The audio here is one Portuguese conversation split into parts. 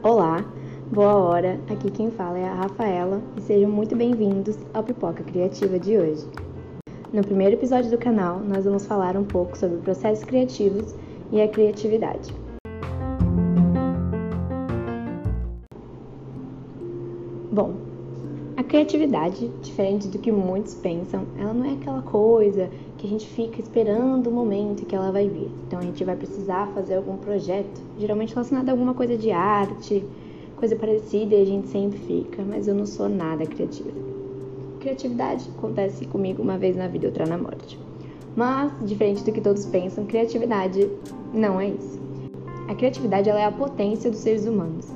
Olá, boa hora. Aqui quem fala é a Rafaela e sejam muito bem-vindos ao Pipoca Criativa de hoje. No primeiro episódio do canal, nós vamos falar um pouco sobre processos criativos e a criatividade. Bom, a criatividade, diferente do que muitos pensam, ela não é aquela coisa que a gente fica esperando o momento que ela vai vir. Então a gente vai precisar fazer algum projeto, geralmente relacionado a alguma coisa de arte, coisa parecida, e a gente sempre fica, mas eu não sou nada criativa. Criatividade acontece comigo uma vez na vida, outra na morte. Mas, diferente do que todos pensam, criatividade não é isso. A criatividade ela é a potência dos seres humanos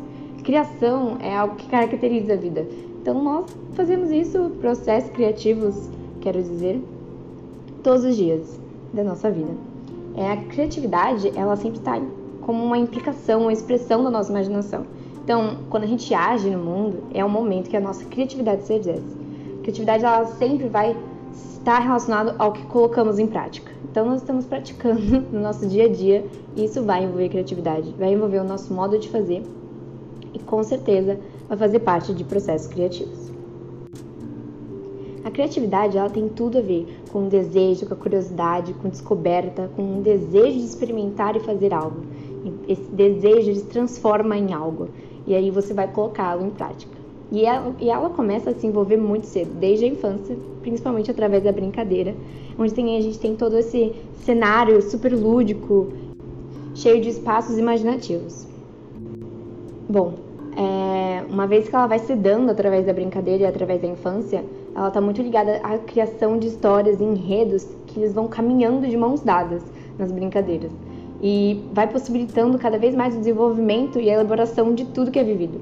criação é algo que caracteriza a vida. Então nós fazemos isso, processos criativos, quero dizer, todos os dias da nossa vida. É, a criatividade, ela sempre está como uma implicação, uma expressão da nossa imaginação. Então, quando a gente age no mundo, é o momento que a nossa criatividade se exerce. A criatividade, ela sempre vai estar relacionada ao que colocamos em prática. Então, nós estamos praticando no nosso dia a dia e isso vai envolver criatividade, vai envolver o nosso modo de fazer e com certeza vai fazer parte de processos criativos. A criatividade ela tem tudo a ver com o desejo, com a curiosidade, com descoberta, com um desejo de experimentar e fazer algo. Esse desejo se transforma em algo e aí você vai colocá-lo em prática. E ela, e ela, começa a se envolver muito cedo, desde a infância, principalmente através da brincadeira, onde tem, a gente tem todo esse cenário super lúdico, cheio de espaços imaginativos. Bom, é, uma vez que ela vai se dando através da brincadeira e através da infância, ela está muito ligada à criação de histórias e enredos que eles vão caminhando de mãos dadas nas brincadeiras. E vai possibilitando cada vez mais o desenvolvimento e a elaboração de tudo que é vivido.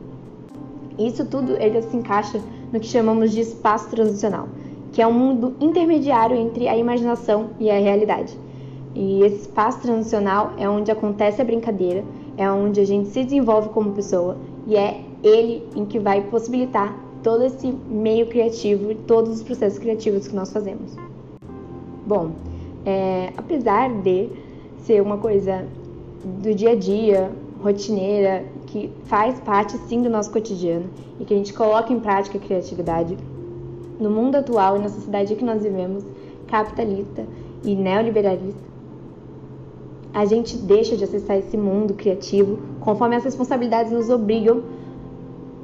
Isso tudo ele se encaixa no que chamamos de espaço transicional, que é um mundo intermediário entre a imaginação e a realidade. E esse espaço transicional é onde acontece a brincadeira é onde a gente se desenvolve como pessoa e é ele em que vai possibilitar todo esse meio criativo e todos os processos criativos que nós fazemos. Bom, é, apesar de ser uma coisa do dia a dia, rotineira, que faz parte sim do nosso cotidiano e que a gente coloca em prática a criatividade, no mundo atual e na sociedade que nós vivemos, capitalista e neoliberalista, a gente deixa de acessar esse mundo criativo conforme as responsabilidades nos obrigam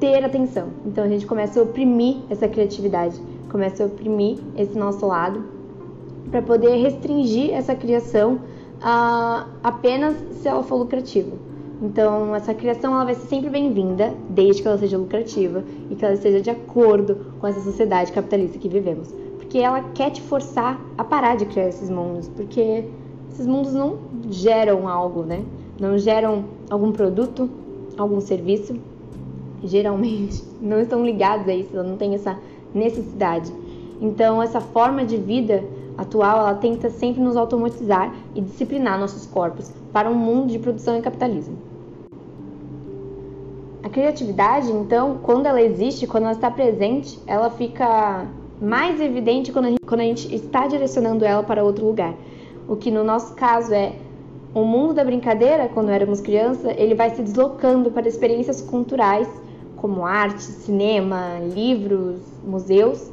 ter atenção. Então a gente começa a oprimir essa criatividade, começa a oprimir esse nosso lado para poder restringir essa criação a, apenas se ela for lucrativa. Então, essa criação ela vai ser sempre bem-vinda, desde que ela seja lucrativa e que ela esteja de acordo com essa sociedade capitalista que vivemos. Porque ela quer te forçar a parar de criar esses mundos, porque esses mundos não geram algo, né? Não geram algum produto, algum serviço. Geralmente não estão ligados a isso, não tem essa necessidade. Então, essa forma de vida atual, ela tenta sempre nos automatizar e disciplinar nossos corpos para um mundo de produção e capitalismo. A criatividade, então, quando ela existe, quando ela está presente, ela fica mais evidente quando a gente, quando a gente está direcionando ela para outro lugar. O que no nosso caso é o mundo da brincadeira, quando éramos criança, ele vai se deslocando para experiências culturais como arte, cinema, livros, museus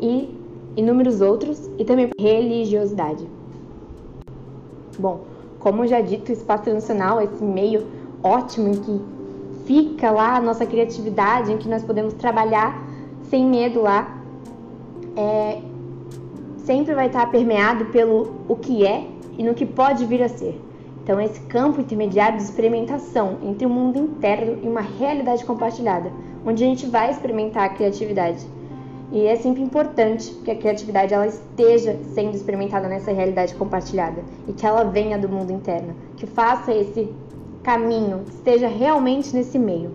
e inúmeros outros, e também religiosidade. Bom, como já dito, o espaço nacional, esse meio ótimo em que fica lá a nossa criatividade, em que nós podemos trabalhar sem medo lá, é, sempre vai estar permeado pelo o que é e no que pode vir a ser. Então, esse campo intermediário de experimentação entre o mundo interno e uma realidade compartilhada, onde a gente vai experimentar a criatividade. E é sempre importante que a criatividade ela esteja sendo experimentada nessa realidade compartilhada e que ela venha do mundo interno, que faça esse caminho, esteja realmente nesse meio.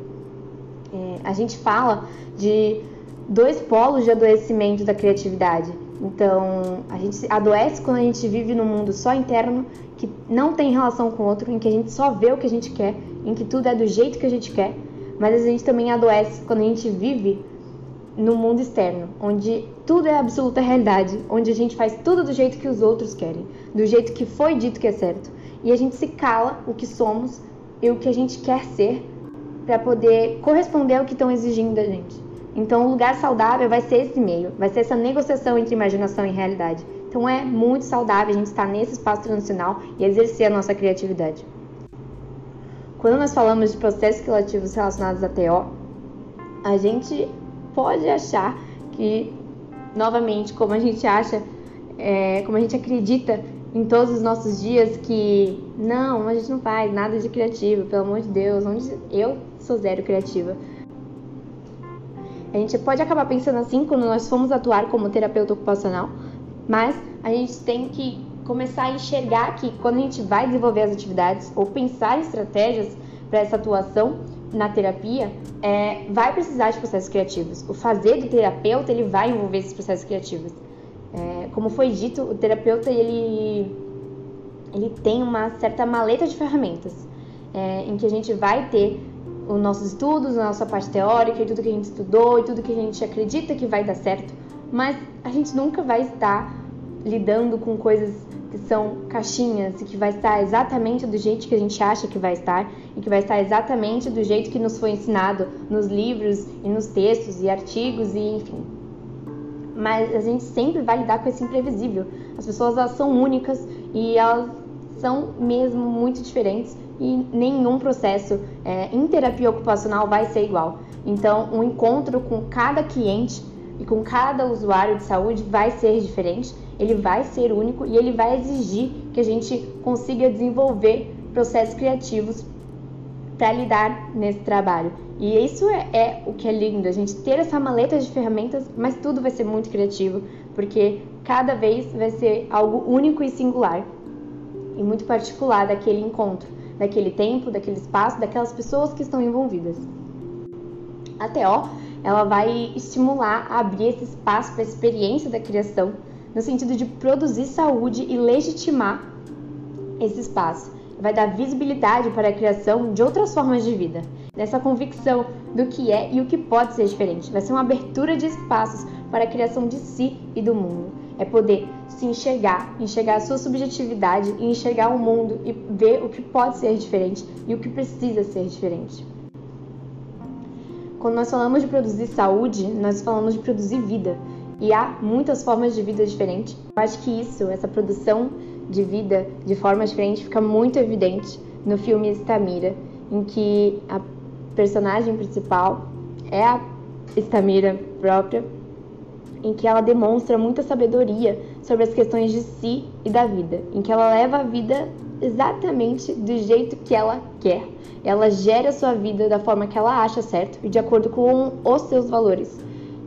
É, a gente fala de dois polos de adoecimento da criatividade então, a gente adoece quando a gente vive num mundo só interno, que não tem relação com o outro, em que a gente só vê o que a gente quer, em que tudo é do jeito que a gente quer. Mas a gente também adoece quando a gente vive no mundo externo, onde tudo é absoluta realidade, onde a gente faz tudo do jeito que os outros querem, do jeito que foi dito que é certo, e a gente se cala o que somos e o que a gente quer ser para poder corresponder ao que estão exigindo da gente. Então, o lugar saudável vai ser esse meio, vai ser essa negociação entre imaginação e realidade. Então, é muito saudável a gente estar nesse espaço transicional e exercer a nossa criatividade. Quando nós falamos de processos criativos relacionados a TO, a gente pode achar que, novamente, como a gente acha, é, como a gente acredita em todos os nossos dias que não, a gente não faz nada de criativo, pelo amor de Deus, onde eu sou zero criativa. A gente pode acabar pensando assim quando nós formos atuar como terapeuta ocupacional, mas a gente tem que começar a enxergar que quando a gente vai desenvolver as atividades ou pensar estratégias para essa atuação na terapia, é, vai precisar de processos criativos. O fazer do terapeuta ele vai envolver esses processos criativos. É, como foi dito, o terapeuta ele, ele tem uma certa maleta de ferramentas é, em que a gente vai ter os nossos estudos, a nossa parte teórica e tudo que a gente estudou e tudo que a gente acredita que vai dar certo, mas a gente nunca vai estar lidando com coisas que são caixinhas e que vai estar exatamente do jeito que a gente acha que vai estar e que vai estar exatamente do jeito que nos foi ensinado nos livros e nos textos e artigos e enfim. Mas a gente sempre vai lidar com esse imprevisível. As pessoas elas são únicas e elas são mesmo muito diferentes e nenhum processo é, em terapia ocupacional vai ser igual. Então, um encontro com cada cliente e com cada usuário de saúde vai ser diferente, ele vai ser único e ele vai exigir que a gente consiga desenvolver processos criativos para lidar nesse trabalho. E isso é, é, o que é lindo, a gente ter essa maleta de ferramentas, mas tudo vai ser muito criativo, porque cada vez vai ser algo único e singular e muito particular daquele encontro daquele tempo, daquele espaço, daquelas pessoas que estão envolvidas. A TO, ela vai estimular a abrir esse espaço para a experiência da criação, no sentido de produzir saúde e legitimar esse espaço. Vai dar visibilidade para a criação de outras formas de vida, nessa convicção do que é e o que pode ser diferente. Vai ser uma abertura de espaços para a criação de si e do mundo. É poder se enxergar, enxergar a sua subjetividade e enxergar o mundo e ver o que pode ser diferente e o que precisa ser diferente. Quando nós falamos de produzir saúde, nós falamos de produzir vida. E há muitas formas de vida diferentes. Eu acho que isso, essa produção de vida de forma diferente, fica muito evidente no filme Estamira, em que a personagem principal é a Estamira própria em que ela demonstra muita sabedoria sobre as questões de si e da vida, em que ela leva a vida exatamente do jeito que ela quer. Ela gera a sua vida da forma que ela acha certo e de acordo com os seus valores.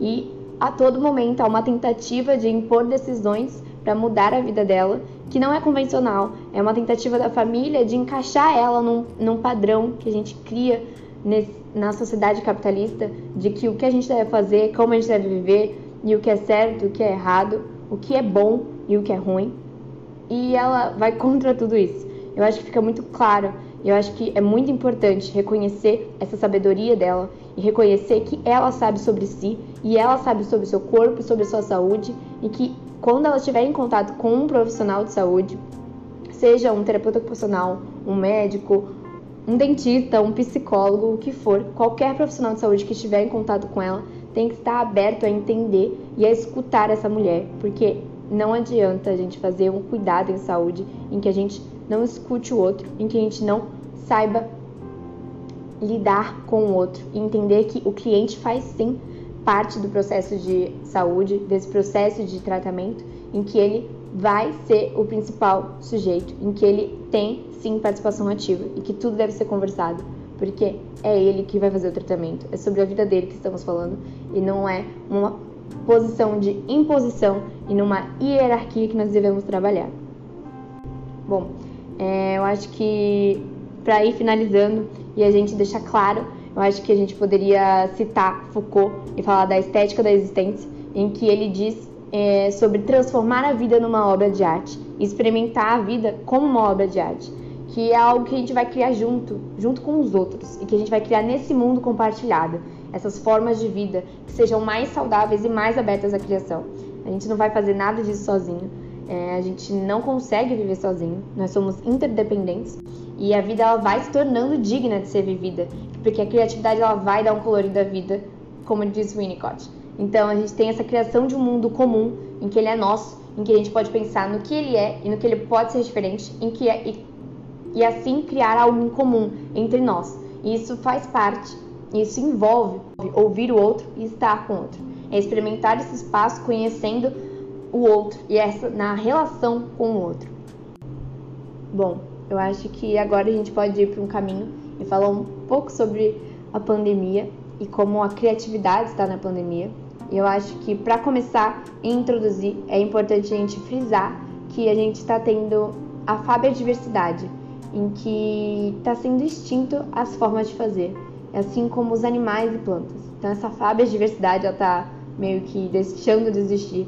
E a todo momento há uma tentativa de impor decisões para mudar a vida dela, que não é convencional. É uma tentativa da família de encaixar ela num, num padrão que a gente cria nesse, na sociedade capitalista, de que o que a gente deve fazer, como a gente deve viver, e o que é certo, o que é errado, o que é bom e o que é ruim. E ela vai contra tudo isso. Eu acho que fica muito claro. Eu acho que é muito importante reconhecer essa sabedoria dela e reconhecer que ela sabe sobre si e ela sabe sobre o seu corpo, sobre a sua saúde e que quando ela estiver em contato com um profissional de saúde, seja um terapeuta ocupacional, um médico, um dentista, um psicólogo, o que for, qualquer profissional de saúde que estiver em contato com ela, tem que estar aberto a entender e a escutar essa mulher, porque não adianta a gente fazer um cuidado em saúde em que a gente não escute o outro, em que a gente não saiba lidar com o outro e entender que o cliente faz sim parte do processo de saúde, desse processo de tratamento, em que ele vai ser o principal sujeito, em que ele tem sim participação ativa e que tudo deve ser conversado porque é ele que vai fazer o tratamento. É sobre a vida dele que estamos falando e não é uma posição de imposição e numa hierarquia que nós devemos trabalhar. Bom, é, eu acho que para ir finalizando e a gente deixar claro, eu acho que a gente poderia citar Foucault e falar da estética da existência, em que ele diz é, sobre transformar a vida numa obra de arte, experimentar a vida como uma obra de arte que é algo que a gente vai criar junto, junto com os outros, e que a gente vai criar nesse mundo compartilhado, essas formas de vida que sejam mais saudáveis e mais abertas à criação. A gente não vai fazer nada disso sozinho. É, a gente não consegue viver sozinho. Nós somos interdependentes e a vida ela vai se tornando digna de ser vivida, porque a criatividade ela vai dar um colorido à vida, como diz Winnicott. Então a gente tem essa criação de um mundo comum em que ele é nosso, em que a gente pode pensar no que ele é e no que ele pode ser diferente, em que é, e, e assim criar algo em comum entre nós. E isso faz parte, isso envolve ouvir o outro e estar com o outro. É experimentar esse espaço conhecendo o outro e essa na relação com o outro. Bom, eu acho que agora a gente pode ir para um caminho e falar um pouco sobre a pandemia e como a criatividade está na pandemia. E eu acho que para começar a introduzir é importante a gente frisar que a gente está tendo a diversidade em que está sendo extinto as formas de fazer, assim como os animais e plantas. Então essa diversidade está meio que deixando de existir,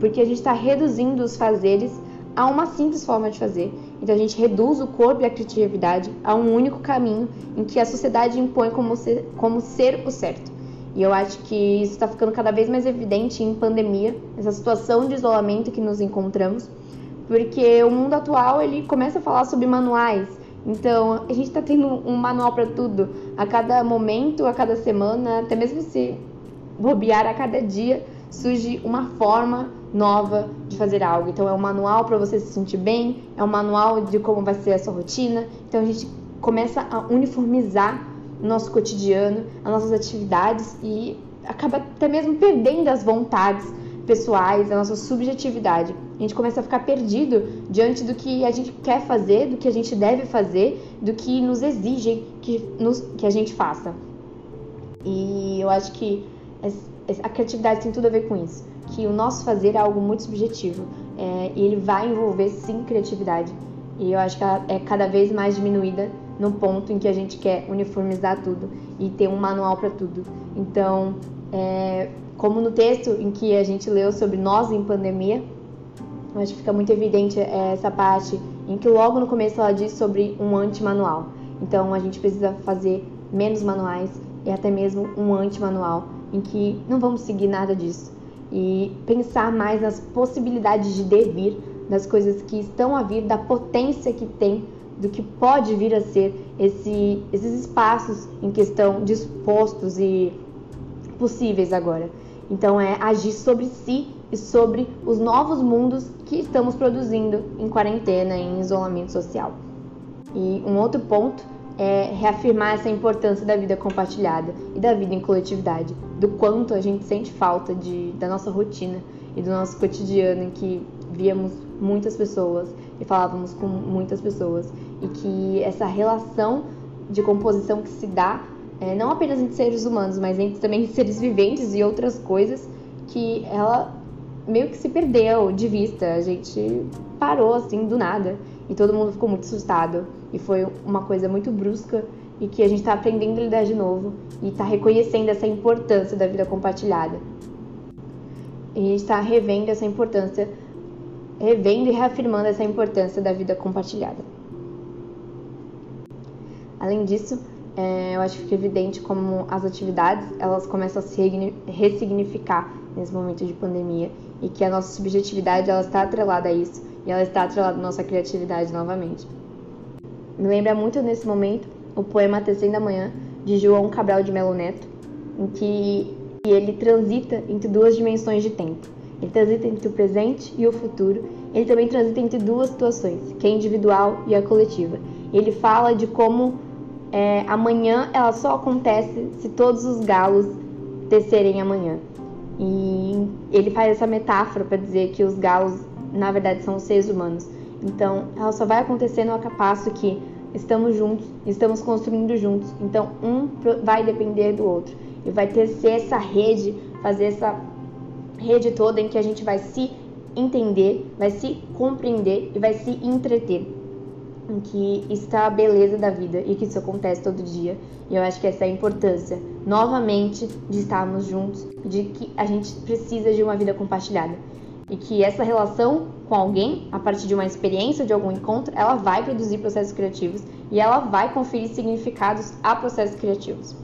porque a gente está reduzindo os fazeres a uma simples forma de fazer. Então a gente reduz o corpo e a criatividade a um único caminho em que a sociedade impõe como ser, como ser o certo. E eu acho que isso está ficando cada vez mais evidente em pandemia, essa situação de isolamento que nos encontramos, porque o mundo atual ele começa a falar sobre manuais. Então a gente está tendo um manual para tudo, a cada momento, a cada semana, até mesmo se bobear a cada dia surge uma forma nova de fazer algo. Então é um manual para você se sentir bem, é um manual de como vai ser a sua rotina. Então a gente começa a uniformizar o nosso cotidiano, as nossas atividades e acaba até mesmo perdendo as vontades pessoais, a nossa subjetividade. A gente começa a ficar perdido diante do que a gente quer fazer, do que a gente deve fazer, do que nos exigem que, nos, que a gente faça. E eu acho que a criatividade tem tudo a ver com isso, que o nosso fazer é algo muito subjetivo é, e ele vai envolver sim criatividade. E eu acho que ela é cada vez mais diminuída no ponto em que a gente quer uniformizar tudo e ter um manual para tudo. Então, é, como no texto em que a gente leu sobre nós em pandemia, acho que fica muito evidente essa parte em que logo no começo ela diz sobre um anti-manual. Então, a gente precisa fazer menos manuais e até mesmo um anti-manual em que não vamos seguir nada disso e pensar mais nas possibilidades de devir, das coisas que estão a vir, da potência que tem, do que pode vir a ser esse, esses espaços em que estão dispostos e possíveis agora. Então é agir sobre si e sobre os novos mundos que estamos produzindo em quarentena, em isolamento social. E um outro ponto é reafirmar essa importância da vida compartilhada e da vida em coletividade, do quanto a gente sente falta de, da nossa rotina e do nosso cotidiano em que víamos muitas pessoas e falávamos com muitas pessoas e que essa relação de composição que se dá é, não apenas entre seres humanos, mas entre também seres viventes e outras coisas que ela meio que se perdeu de vista. A gente parou assim do nada e todo mundo ficou muito assustado. E foi uma coisa muito brusca e que a gente está aprendendo a lidar de novo e está reconhecendo essa importância da vida compartilhada. E está revendo essa importância, revendo e reafirmando essa importância da vida compartilhada. Além disso, é, eu acho que fica evidente como as atividades elas começam a se ressignificar nesse momento de pandemia e que a nossa subjetividade ela está atrelada a isso e ela está atrelada à nossa criatividade novamente. Me lembra muito nesse momento o poema Tecendo Amanhã de João Cabral de Melo Neto, em que ele transita entre duas dimensões de tempo. Ele transita entre o presente e o futuro. Ele também transita entre duas situações, que é a individual e a coletiva. Ele fala de como é, amanhã ela só acontece se todos os galos tecerem amanhã. E ele faz essa metáfora para dizer que os galos na verdade são os seres humanos. Então, ela só vai acontecer no passo que estamos juntos, estamos construindo juntos. Então, um vai depender do outro e vai ter ser essa rede, fazer essa rede toda em que a gente vai se entender, vai se compreender e vai se entreter. Em que está a beleza da vida e que isso acontece todo dia. E eu acho que essa é a importância, novamente, de estarmos juntos, de que a gente precisa de uma vida compartilhada e que essa relação com alguém, a partir de uma experiência, de algum encontro, ela vai produzir processos criativos e ela vai conferir significados a processos criativos.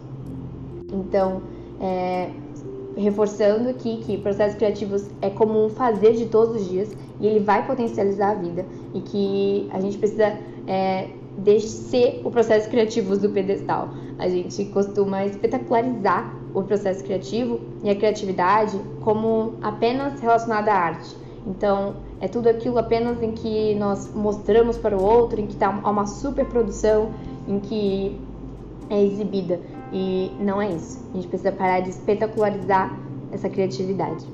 Então, é, reforçando aqui que processos criativos é como um fazer de todos os dias e ele vai potencializar a vida e que a gente precisa é, descer o processo criativo do pedestal. A gente costuma espetacularizar o processo criativo e a criatividade como apenas relacionada à arte. Então, é tudo aquilo apenas em que nós mostramos para o outro, em que está uma superprodução, em que é exibida. E não é isso. A gente precisa parar de espetacularizar essa criatividade.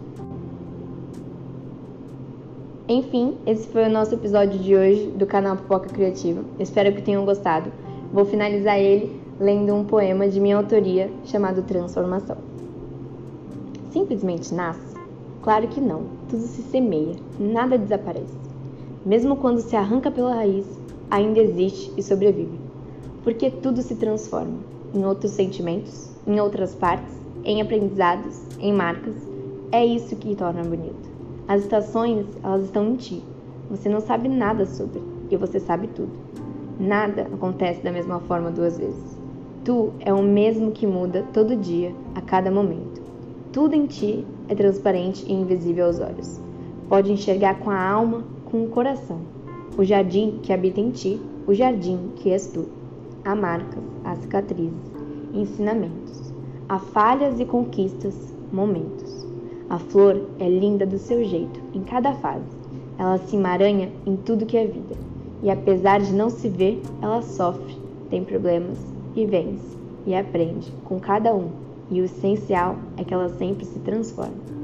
Enfim, esse foi o nosso episódio de hoje do canal Pipoca Criativa. Espero que tenham gostado. Vou finalizar ele lendo um poema de minha autoria chamado Transformação. Simplesmente nasce? Claro que não. Tudo se semeia, nada desaparece. Mesmo quando se arranca pela raiz, ainda existe e sobrevive. Porque tudo se transforma em outros sentimentos, em outras partes, em aprendizados, em marcas. É isso que torna bonito. As estações, elas estão em ti. Você não sabe nada sobre e você sabe tudo. Nada acontece da mesma forma duas vezes. Tu é o mesmo que muda todo dia, a cada momento. Tudo em ti é transparente e invisível aos olhos. Pode enxergar com a alma, com o coração. O jardim que habita em ti, o jardim que és tu. Há marcas, há cicatrizes, ensinamentos. Há falhas e conquistas, momentos. A flor é linda do seu jeito, em cada fase. Ela se emaranha em tudo que é vida. E apesar de não se ver, ela sofre, tem problemas e vence e aprende com cada um. E o essencial é que ela sempre se transforma.